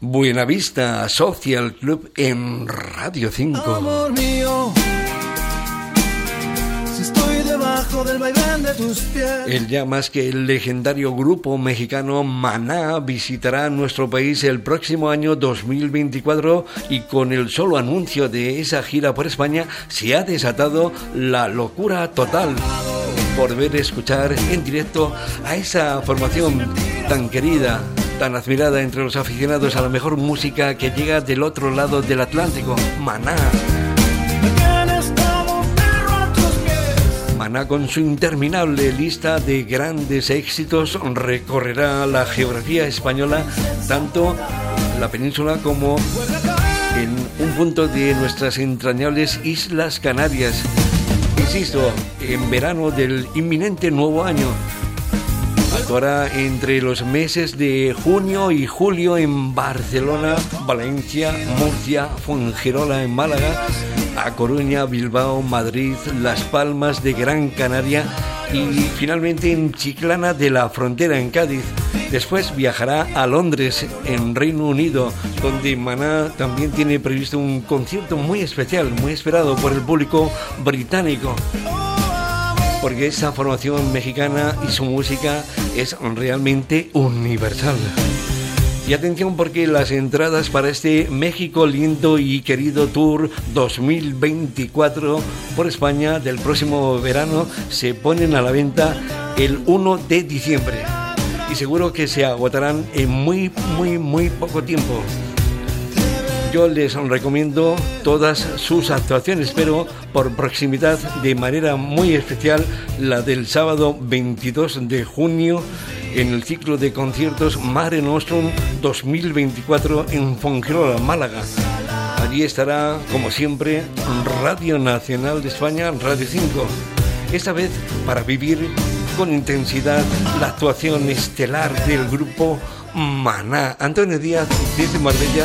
Buenavista Social Club en Radio 5. Amor mío, si estoy debajo del vaivén de tus pies. El ya más que el legendario grupo mexicano Maná visitará nuestro país el próximo año 2024 y con el solo anuncio de esa gira por España se ha desatado la locura total por ver escuchar en directo a esa formación tan querida tan admirada entre los aficionados a la mejor música que llega del otro lado del Atlántico, Maná. Maná con su interminable lista de grandes éxitos recorrerá la geografía española, tanto la península como en un punto de nuestras entrañables Islas Canarias. Insisto, en verano del inminente nuevo año, Actuará entre los meses de junio y julio en Barcelona, Valencia, Murcia, Fuengirola en Málaga, A Coruña, Bilbao, Madrid, Las Palmas de Gran Canaria y finalmente en Chiclana de la Frontera en Cádiz. Después viajará a Londres, en Reino Unido, donde Maná también tiene previsto un concierto muy especial, muy esperado por el público británico porque esa formación mexicana y su música es realmente universal. Y atención porque las entradas para este México lindo y querido Tour 2024 por España del próximo verano se ponen a la venta el 1 de diciembre. Y seguro que se agotarán en muy, muy, muy poco tiempo yo les recomiendo todas sus actuaciones, pero por proximidad, de manera muy especial, la del sábado 22 de junio en el ciclo de conciertos Mare Nostrum 2024 en Fongirola, Málaga. Allí estará, como siempre, Radio Nacional de España, Radio 5. Esta vez para vivir con intensidad la actuación estelar del grupo Maná. Antonio Díaz desde Marbella,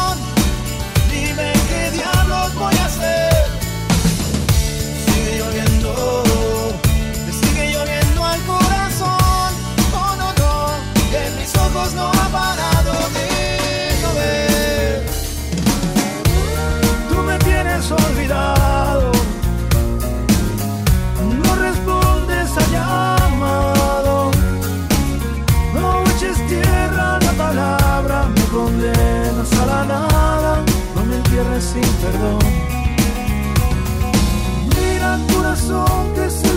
sin perdón. Mira corazón que es